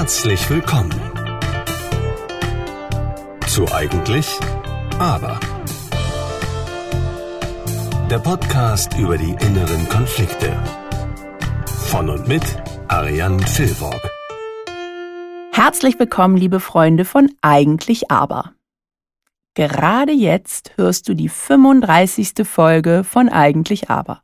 Herzlich willkommen zu Eigentlich Aber. Der Podcast über die inneren Konflikte. Von und mit Ariane Filborg. Herzlich willkommen, liebe Freunde von Eigentlich Aber. Gerade jetzt hörst du die 35. Folge von Eigentlich Aber.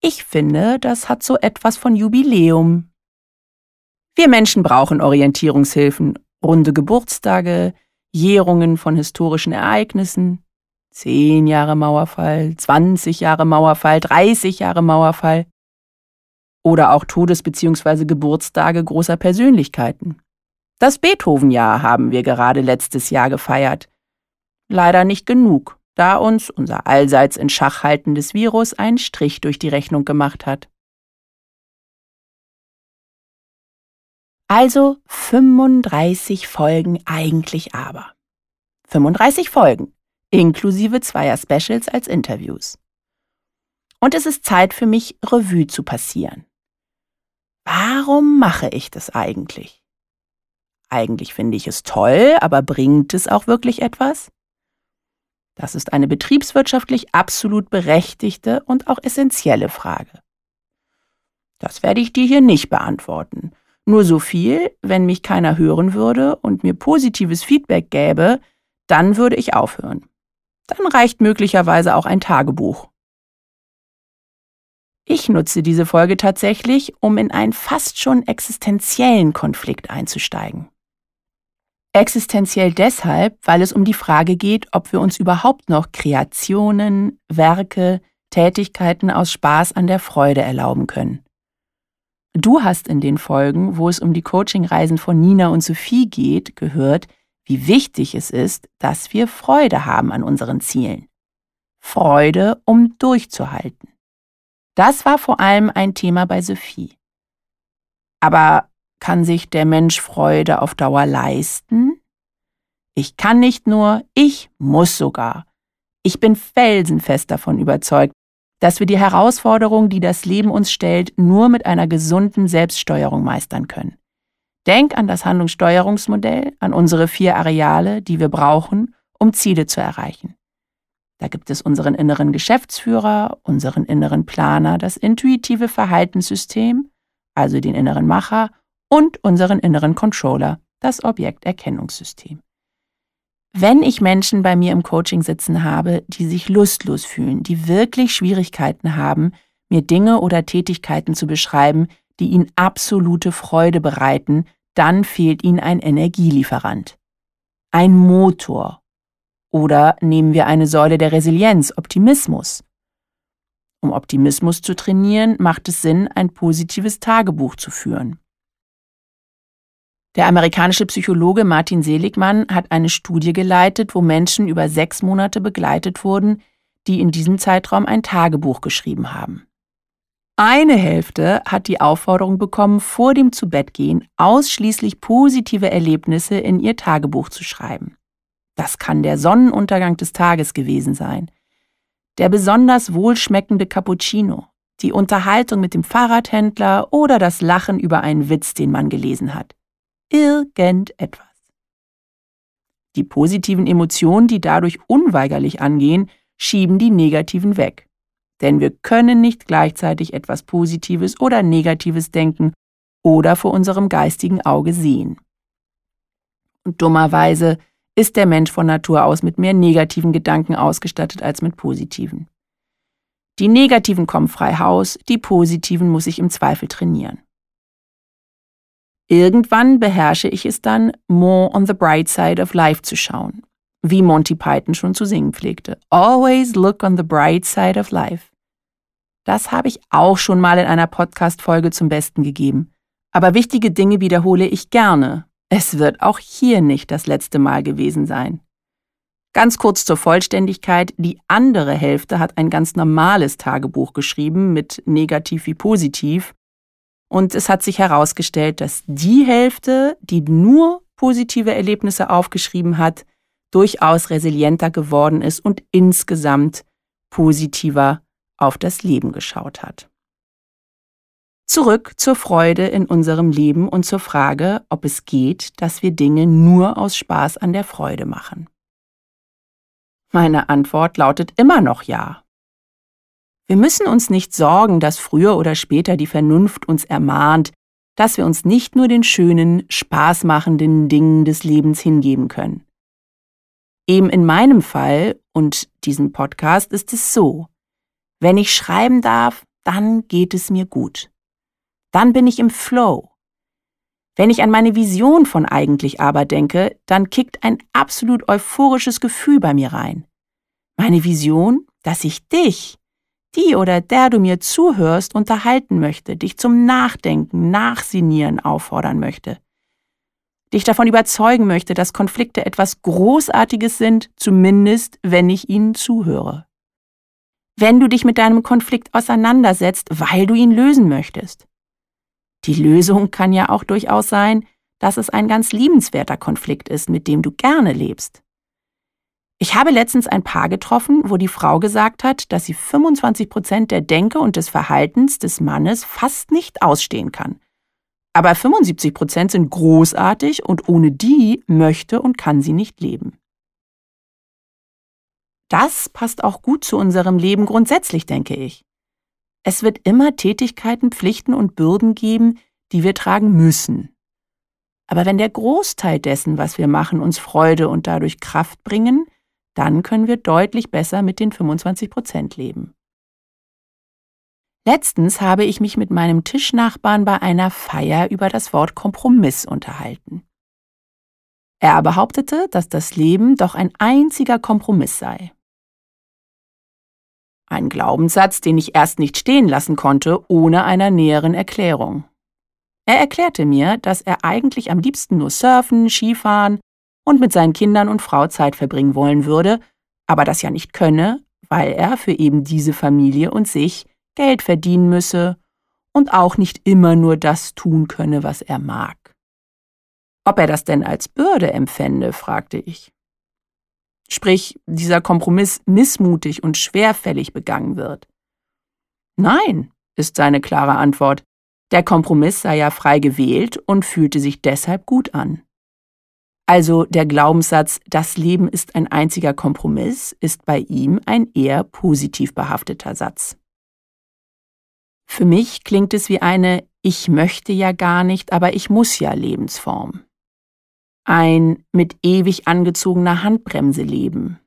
Ich finde, das hat so etwas von Jubiläum. Wir Menschen brauchen Orientierungshilfen, runde Geburtstage, Jährungen von historischen Ereignissen, zehn Jahre Mauerfall, 20 Jahre Mauerfall, 30 Jahre Mauerfall oder auch Todes- bzw. Geburtstage großer Persönlichkeiten. Das Beethoven-Jahr haben wir gerade letztes Jahr gefeiert. Leider nicht genug, da uns unser allseits in Schach haltendes Virus einen Strich durch die Rechnung gemacht hat. Also 35 Folgen eigentlich aber. 35 Folgen, inklusive zweier Specials als Interviews. Und es ist Zeit für mich, Revue zu passieren. Warum mache ich das eigentlich? Eigentlich finde ich es toll, aber bringt es auch wirklich etwas? Das ist eine betriebswirtschaftlich absolut berechtigte und auch essentielle Frage. Das werde ich dir hier nicht beantworten. Nur so viel, wenn mich keiner hören würde und mir positives Feedback gäbe, dann würde ich aufhören. Dann reicht möglicherweise auch ein Tagebuch. Ich nutze diese Folge tatsächlich, um in einen fast schon existenziellen Konflikt einzusteigen. Existenziell deshalb, weil es um die Frage geht, ob wir uns überhaupt noch Kreationen, Werke, Tätigkeiten aus Spaß an der Freude erlauben können. Du hast in den Folgen, wo es um die Coachingreisen von Nina und Sophie geht, gehört, wie wichtig es ist, dass wir Freude haben an unseren Zielen. Freude, um durchzuhalten. Das war vor allem ein Thema bei Sophie. Aber kann sich der Mensch Freude auf Dauer leisten? Ich kann nicht nur, ich muss sogar. Ich bin felsenfest davon überzeugt, dass wir die Herausforderungen, die das Leben uns stellt, nur mit einer gesunden Selbststeuerung meistern können. Denk an das Handlungssteuerungsmodell, an unsere vier Areale, die wir brauchen, um Ziele zu erreichen. Da gibt es unseren inneren Geschäftsführer, unseren inneren Planer, das intuitive Verhaltenssystem, also den inneren Macher, und unseren inneren Controller, das Objekterkennungssystem. Wenn ich Menschen bei mir im Coaching sitzen habe, die sich lustlos fühlen, die wirklich Schwierigkeiten haben, mir Dinge oder Tätigkeiten zu beschreiben, die ihnen absolute Freude bereiten, dann fehlt ihnen ein Energielieferant. Ein Motor. Oder nehmen wir eine Säule der Resilienz, Optimismus. Um Optimismus zu trainieren, macht es Sinn, ein positives Tagebuch zu führen. Der amerikanische Psychologe Martin Seligmann hat eine Studie geleitet, wo Menschen über sechs Monate begleitet wurden, die in diesem Zeitraum ein Tagebuch geschrieben haben. Eine Hälfte hat die Aufforderung bekommen, vor dem Zubettgehen ausschließlich positive Erlebnisse in ihr Tagebuch zu schreiben. Das kann der Sonnenuntergang des Tages gewesen sein, der besonders wohlschmeckende Cappuccino, die Unterhaltung mit dem Fahrradhändler oder das Lachen über einen Witz, den man gelesen hat irgendetwas. Die positiven Emotionen, die dadurch unweigerlich angehen, schieben die negativen weg. Denn wir können nicht gleichzeitig etwas Positives oder Negatives denken oder vor unserem geistigen Auge sehen. Und dummerweise ist der Mensch von Natur aus mit mehr negativen Gedanken ausgestattet als mit positiven. Die negativen kommen frei Haus, die positiven muss ich im Zweifel trainieren. Irgendwann beherrsche ich es dann, more on the bright side of life zu schauen. Wie Monty Python schon zu singen pflegte. Always look on the bright side of life. Das habe ich auch schon mal in einer Podcast-Folge zum Besten gegeben. Aber wichtige Dinge wiederhole ich gerne. Es wird auch hier nicht das letzte Mal gewesen sein. Ganz kurz zur Vollständigkeit, die andere Hälfte hat ein ganz normales Tagebuch geschrieben mit negativ wie positiv und es hat sich herausgestellt, dass die Hälfte, die nur positive Erlebnisse aufgeschrieben hat, durchaus resilienter geworden ist und insgesamt positiver auf das Leben geschaut hat. Zurück zur Freude in unserem Leben und zur Frage, ob es geht, dass wir Dinge nur aus Spaß an der Freude machen. Meine Antwort lautet immer noch ja. Wir müssen uns nicht sorgen, dass früher oder später die Vernunft uns ermahnt, dass wir uns nicht nur den schönen, spaßmachenden Dingen des Lebens hingeben können. Eben in meinem Fall und diesem Podcast ist es so. Wenn ich schreiben darf, dann geht es mir gut. Dann bin ich im Flow. Wenn ich an meine Vision von eigentlich aber denke, dann kickt ein absolut euphorisches Gefühl bei mir rein. Meine Vision, dass ich dich, die oder der du mir zuhörst, unterhalten möchte, dich zum Nachdenken, Nachsinieren auffordern möchte. Dich davon überzeugen möchte, dass Konflikte etwas Großartiges sind, zumindest wenn ich ihnen zuhöre. Wenn du dich mit deinem Konflikt auseinandersetzt, weil du ihn lösen möchtest. Die Lösung kann ja auch durchaus sein, dass es ein ganz liebenswerter Konflikt ist, mit dem du gerne lebst. Ich habe letztens ein Paar getroffen, wo die Frau gesagt hat, dass sie 25 Prozent der Denke und des Verhaltens des Mannes fast nicht ausstehen kann. Aber 75 Prozent sind großartig und ohne die möchte und kann sie nicht leben. Das passt auch gut zu unserem Leben grundsätzlich, denke ich. Es wird immer Tätigkeiten, Pflichten und Bürden geben, die wir tragen müssen. Aber wenn der Großteil dessen, was wir machen, uns Freude und dadurch Kraft bringen, dann können wir deutlich besser mit den 25 Prozent leben. Letztens habe ich mich mit meinem Tischnachbarn bei einer Feier über das Wort Kompromiss unterhalten. Er behauptete, dass das Leben doch ein einziger Kompromiss sei. Ein Glaubenssatz, den ich erst nicht stehen lassen konnte, ohne einer näheren Erklärung. Er erklärte mir, dass er eigentlich am liebsten nur surfen, Skifahren und mit seinen Kindern und Frau Zeit verbringen wollen würde, aber das ja nicht könne, weil er für eben diese Familie und sich Geld verdienen müsse und auch nicht immer nur das tun könne, was er mag. Ob er das denn als Bürde empfände, fragte ich. Sprich, dieser Kompromiss missmutig und schwerfällig begangen wird. Nein, ist seine klare Antwort. Der Kompromiss sei ja frei gewählt und fühlte sich deshalb gut an. Also der Glaubenssatz, das Leben ist ein einziger Kompromiss, ist bei ihm ein eher positiv behafteter Satz. Für mich klingt es wie eine Ich möchte ja gar nicht, aber ich muss ja Lebensform. Ein mit ewig angezogener Handbremse leben.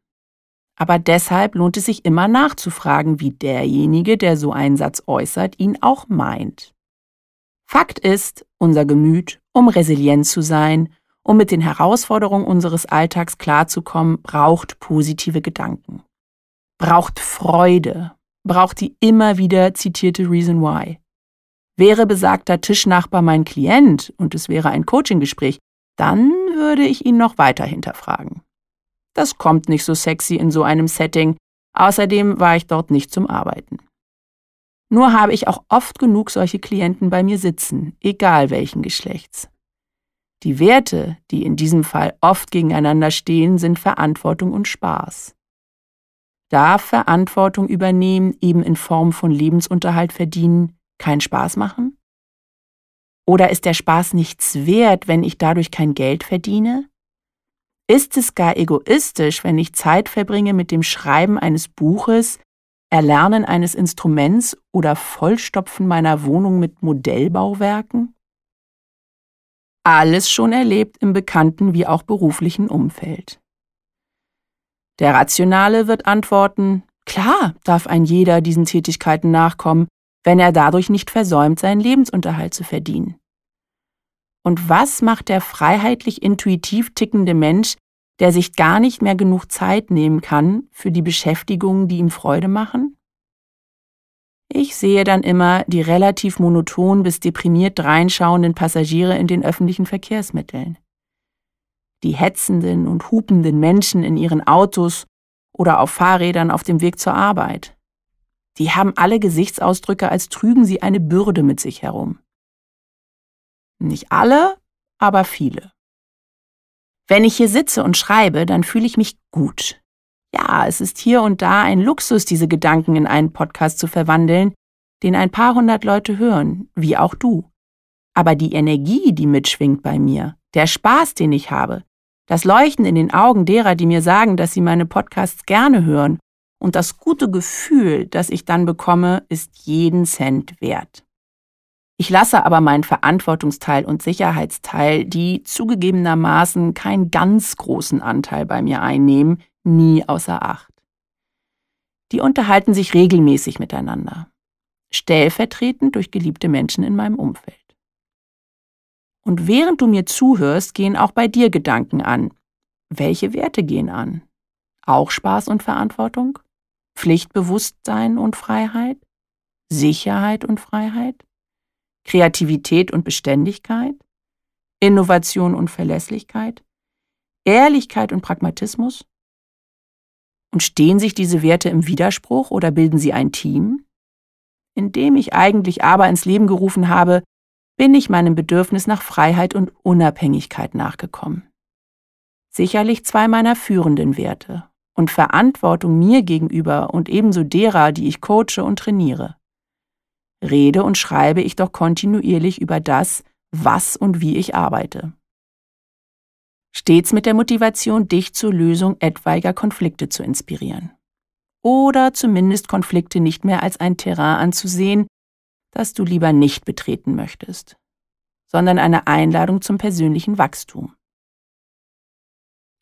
Aber deshalb lohnt es sich immer nachzufragen, wie derjenige, der so einen Satz äußert, ihn auch meint. Fakt ist, unser Gemüt, um resilient zu sein, um mit den Herausforderungen unseres Alltags klarzukommen, braucht positive Gedanken. Braucht Freude. Braucht die immer wieder zitierte Reason Why. Wäre besagter Tischnachbar mein Klient und es wäre ein Coaching-Gespräch, dann würde ich ihn noch weiter hinterfragen. Das kommt nicht so sexy in so einem Setting, außerdem war ich dort nicht zum Arbeiten. Nur habe ich auch oft genug solche Klienten bei mir sitzen, egal welchen Geschlechts. Die Werte, die in diesem Fall oft gegeneinander stehen, sind Verantwortung und Spaß. Darf Verantwortung übernehmen, eben in Form von Lebensunterhalt verdienen, keinen Spaß machen? Oder ist der Spaß nichts wert, wenn ich dadurch kein Geld verdiene? Ist es gar egoistisch, wenn ich Zeit verbringe mit dem Schreiben eines Buches, Erlernen eines Instruments oder Vollstopfen meiner Wohnung mit Modellbauwerken? Alles schon erlebt im bekannten wie auch beruflichen Umfeld. Der Rationale wird antworten, klar darf ein jeder diesen Tätigkeiten nachkommen, wenn er dadurch nicht versäumt, seinen Lebensunterhalt zu verdienen. Und was macht der freiheitlich intuitiv tickende Mensch, der sich gar nicht mehr genug Zeit nehmen kann für die Beschäftigungen, die ihm Freude machen? Ich sehe dann immer die relativ monoton bis deprimiert dreinschauenden Passagiere in den öffentlichen Verkehrsmitteln. Die hetzenden und hupenden Menschen in ihren Autos oder auf Fahrrädern auf dem Weg zur Arbeit. Die haben alle Gesichtsausdrücke, als trügen sie eine Bürde mit sich herum. Nicht alle, aber viele. Wenn ich hier sitze und schreibe, dann fühle ich mich gut. Ja, es ist hier und da ein Luxus, diese Gedanken in einen Podcast zu verwandeln, den ein paar hundert Leute hören, wie auch du. Aber die Energie, die mitschwingt bei mir, der Spaß, den ich habe, das Leuchten in den Augen derer, die mir sagen, dass sie meine Podcasts gerne hören und das gute Gefühl, das ich dann bekomme, ist jeden Cent wert. Ich lasse aber meinen Verantwortungsteil und Sicherheitsteil, die zugegebenermaßen keinen ganz großen Anteil bei mir einnehmen, nie außer Acht. Die unterhalten sich regelmäßig miteinander, stellvertretend durch geliebte Menschen in meinem Umfeld. Und während du mir zuhörst, gehen auch bei dir Gedanken an. Welche Werte gehen an? Auch Spaß und Verantwortung? Pflichtbewusstsein und Freiheit? Sicherheit und Freiheit? Kreativität und Beständigkeit, Innovation und Verlässlichkeit, Ehrlichkeit und Pragmatismus? Und stehen sich diese Werte im Widerspruch oder bilden sie ein Team? Indem ich eigentlich aber ins Leben gerufen habe, bin ich meinem Bedürfnis nach Freiheit und Unabhängigkeit nachgekommen. Sicherlich zwei meiner führenden Werte und Verantwortung mir gegenüber und ebenso derer, die ich coache und trainiere rede und schreibe ich doch kontinuierlich über das, was und wie ich arbeite. Stets mit der Motivation, dich zur Lösung etwaiger Konflikte zu inspirieren. Oder zumindest Konflikte nicht mehr als ein Terrain anzusehen, das du lieber nicht betreten möchtest, sondern eine Einladung zum persönlichen Wachstum.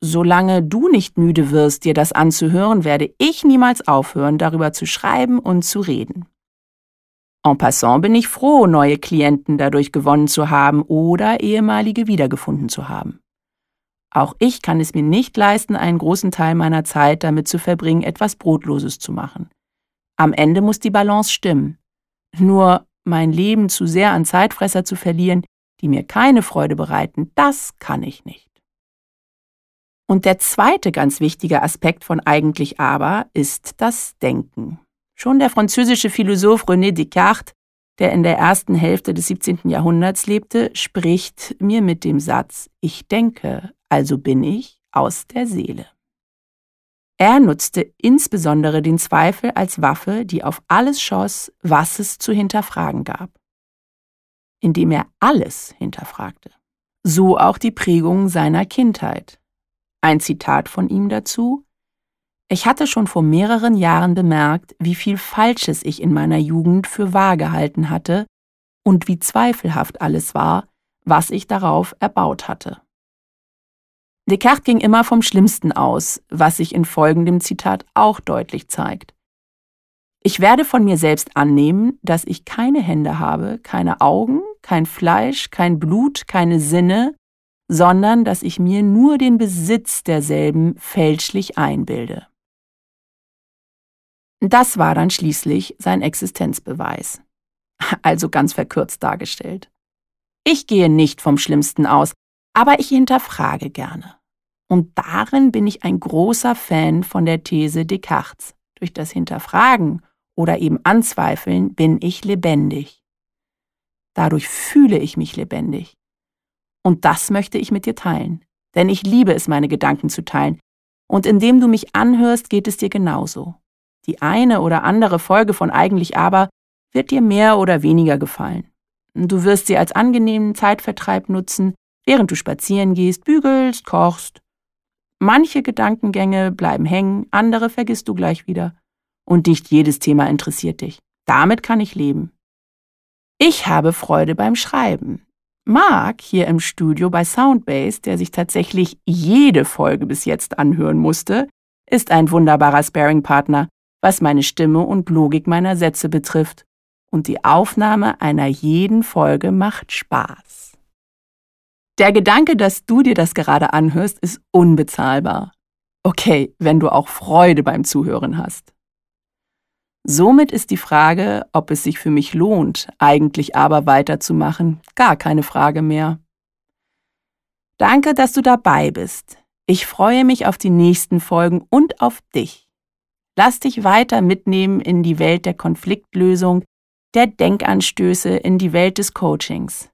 Solange du nicht müde wirst, dir das anzuhören, werde ich niemals aufhören, darüber zu schreiben und zu reden. En passant bin ich froh, neue Klienten dadurch gewonnen zu haben oder ehemalige wiedergefunden zu haben. Auch ich kann es mir nicht leisten, einen großen Teil meiner Zeit damit zu verbringen, etwas Brotloses zu machen. Am Ende muss die Balance stimmen. Nur mein Leben zu sehr an Zeitfresser zu verlieren, die mir keine Freude bereiten, das kann ich nicht. Und der zweite ganz wichtige Aspekt von eigentlich aber ist das Denken. Schon der französische Philosoph René Descartes, der in der ersten Hälfte des 17. Jahrhunderts lebte, spricht mir mit dem Satz Ich denke, also bin ich aus der Seele. Er nutzte insbesondere den Zweifel als Waffe, die auf alles schoss, was es zu hinterfragen gab. Indem er alles hinterfragte. So auch die Prägung seiner Kindheit. Ein Zitat von ihm dazu ich hatte schon vor mehreren Jahren bemerkt, wie viel Falsches ich in meiner Jugend für wahr gehalten hatte und wie zweifelhaft alles war, was ich darauf erbaut hatte. Descartes ging immer vom Schlimmsten aus, was sich in folgendem Zitat auch deutlich zeigt. Ich werde von mir selbst annehmen, dass ich keine Hände habe, keine Augen, kein Fleisch, kein Blut, keine Sinne, sondern dass ich mir nur den Besitz derselben fälschlich einbilde. Das war dann schließlich sein Existenzbeweis. Also ganz verkürzt dargestellt. Ich gehe nicht vom Schlimmsten aus, aber ich hinterfrage gerne. Und darin bin ich ein großer Fan von der These Descartes. Durch das Hinterfragen oder eben Anzweifeln bin ich lebendig. Dadurch fühle ich mich lebendig. Und das möchte ich mit dir teilen. Denn ich liebe es, meine Gedanken zu teilen. Und indem du mich anhörst, geht es dir genauso. Die eine oder andere Folge von Eigentlich aber wird dir mehr oder weniger gefallen. Du wirst sie als angenehmen Zeitvertreib nutzen, während du spazieren gehst, bügelst, kochst. Manche Gedankengänge bleiben hängen, andere vergisst du gleich wieder. Und nicht jedes Thema interessiert dich. Damit kann ich leben. Ich habe Freude beim Schreiben. Mark hier im Studio bei Soundbase, der sich tatsächlich jede Folge bis jetzt anhören musste, ist ein wunderbarer Sparing-Partner was meine Stimme und Logik meiner Sätze betrifft. Und die Aufnahme einer jeden Folge macht Spaß. Der Gedanke, dass du dir das gerade anhörst, ist unbezahlbar. Okay, wenn du auch Freude beim Zuhören hast. Somit ist die Frage, ob es sich für mich lohnt, eigentlich aber weiterzumachen, gar keine Frage mehr. Danke, dass du dabei bist. Ich freue mich auf die nächsten Folgen und auf dich. Lass dich weiter mitnehmen in die Welt der Konfliktlösung, der Denkanstöße, in die Welt des Coachings.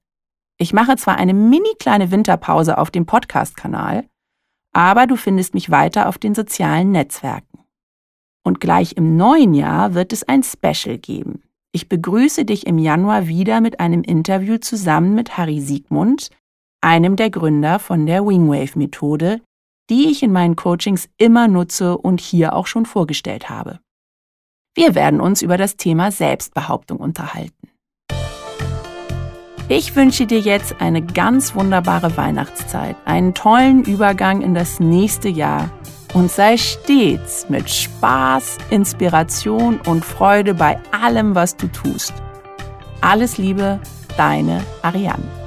Ich mache zwar eine mini kleine Winterpause auf dem Podcast-Kanal, aber du findest mich weiter auf den sozialen Netzwerken. Und gleich im neuen Jahr wird es ein Special geben. Ich begrüße dich im Januar wieder mit einem Interview zusammen mit Harry Siegmund, einem der Gründer von der Wingwave-Methode, die ich in meinen Coachings immer nutze und hier auch schon vorgestellt habe. Wir werden uns über das Thema Selbstbehauptung unterhalten. Ich wünsche dir jetzt eine ganz wunderbare Weihnachtszeit, einen tollen Übergang in das nächste Jahr und sei stets mit Spaß, Inspiration und Freude bei allem, was du tust. Alles Liebe, deine Ariane.